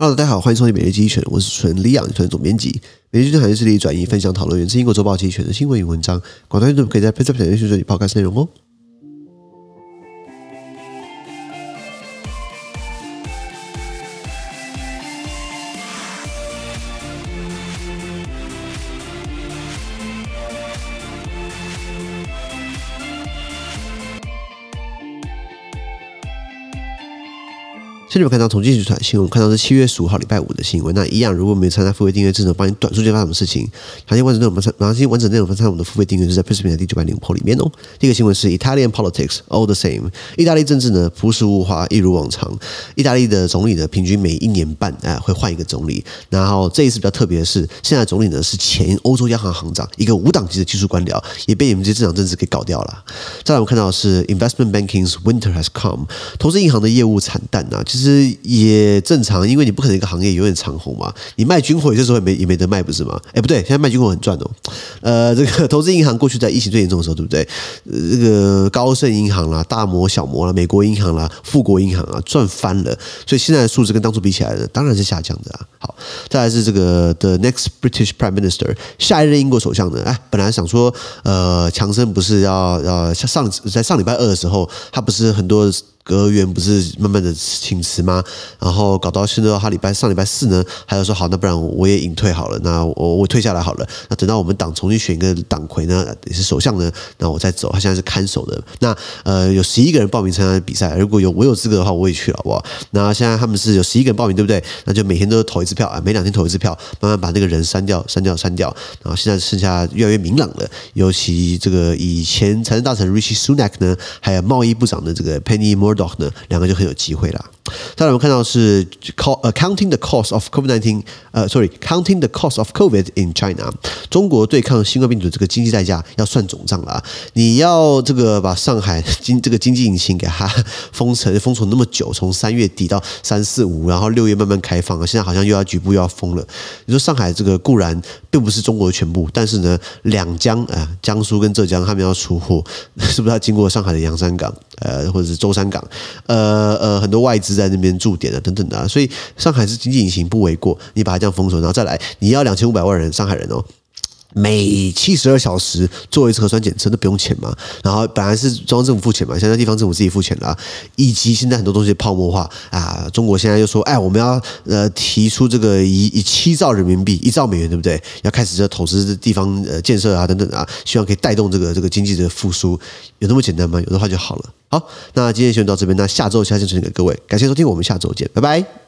Hello，大家好，欢迎收听每日经济学人，我是主持人李昂，纯总编辑。每日经济学人致力转移分享讨论源自英国周报经济学人的新闻与文章。广大听众可以在 Facebook 点击这里报告内容哦。现在有看到统计集团新闻，看到是七月十五号礼拜五的新闻。那一样，如果没有参加付费订阅制能，帮你短时间发生什么事情？详细完整内容，详细完整内容，分享我们的付费订阅是在 Facebook 的第九百零五号里面哦。第一个新闻是 Italian politics all the same，意大利政治呢朴实无华，一如往常。意大利的总理呢，平均每一年半啊会换一个总理。然后这一次比较特别的是，现在总理呢是前欧洲央行行长，一个无党籍的技术官僚，也被你们这些政党政治给搞掉了。再来我们看到的是 Investment banking's winter has come，投资银行的业务惨淡啊，其实也。正常，因为你不可能一个行业永远长红嘛。你卖军火有些时候也没也没得卖，不是吗？哎，不对，现在卖军火很赚哦。呃，这个投资银行过去在疫情最严重的时候，对不对？呃，这个高盛银行啦、大摩、小摩啦、美国银行啦、富国银行啊，赚翻了。所以现在的数字跟当初比起来呢，当然是下降的啊。好，再来是这个 The next British Prime Minister，下一任英国首相呢？哎，本来想说，呃，强生不是要要上在上礼拜二的时候，他不是很多。阁员不是慢慢的请辞吗？然后搞到现在，他礼拜上礼拜四呢，还要说好，那不然我也隐退好了，那我我退下来好了。那等到我们党重新选一个党魁呢，也是首相呢，那我再走。他现在是看守的。那呃，有十一个人报名参加比赛，如果有我有资格的话，我也去了，好不好？那现在他们是有十一个人报名，对不对？那就每天都投一次票啊，每两天投一次票，慢慢把那个人删掉、删掉、删掉。然后现在剩下越来越明朗了，尤其这个以前财政大臣 Rishi Sunak 呢，还有贸易部长的这个 Penny Mord Murdoch。呢，两个就很有机会了。再来，我们看到是 counting the cost of COVID-19，呃，sorry，counting the cost of COVID in China。中国对抗新冠病毒这个经济代价要算总账了啊！你要这个把上海经这个经济引擎给它 封城，封锁那么久，从三月底到三四五，然后六月慢慢开放，现在好像又要局部又要封了。你说上海这个固然并不是中国的全部，但是呢，两江啊，江苏跟浙江他们要出货，是不是要经过上海的洋山港，呃，或者是舟山港？呃呃，很多外资在那边驻点啊，等等的，所以上海是经济引擎不为过。你把它这样封锁，然后再来，你要两千五百万人上海人哦。每七十二小时做一次核酸检测都不用钱嘛？然后本来是中央政府付钱嘛，现在地方政府自己付钱了。以及现在很多东西泡沫化啊，中国现在又说，哎，我们要呃提出这个以以七兆人民币一兆美元，对不对？要开始这投资地方呃建设啊等等啊，希望可以带动这个这个经济的复苏，有那么简单吗？有的话就好了。好，那今天就到这边，那下周下期再见给各位，感谢收听，我们下周见，拜拜。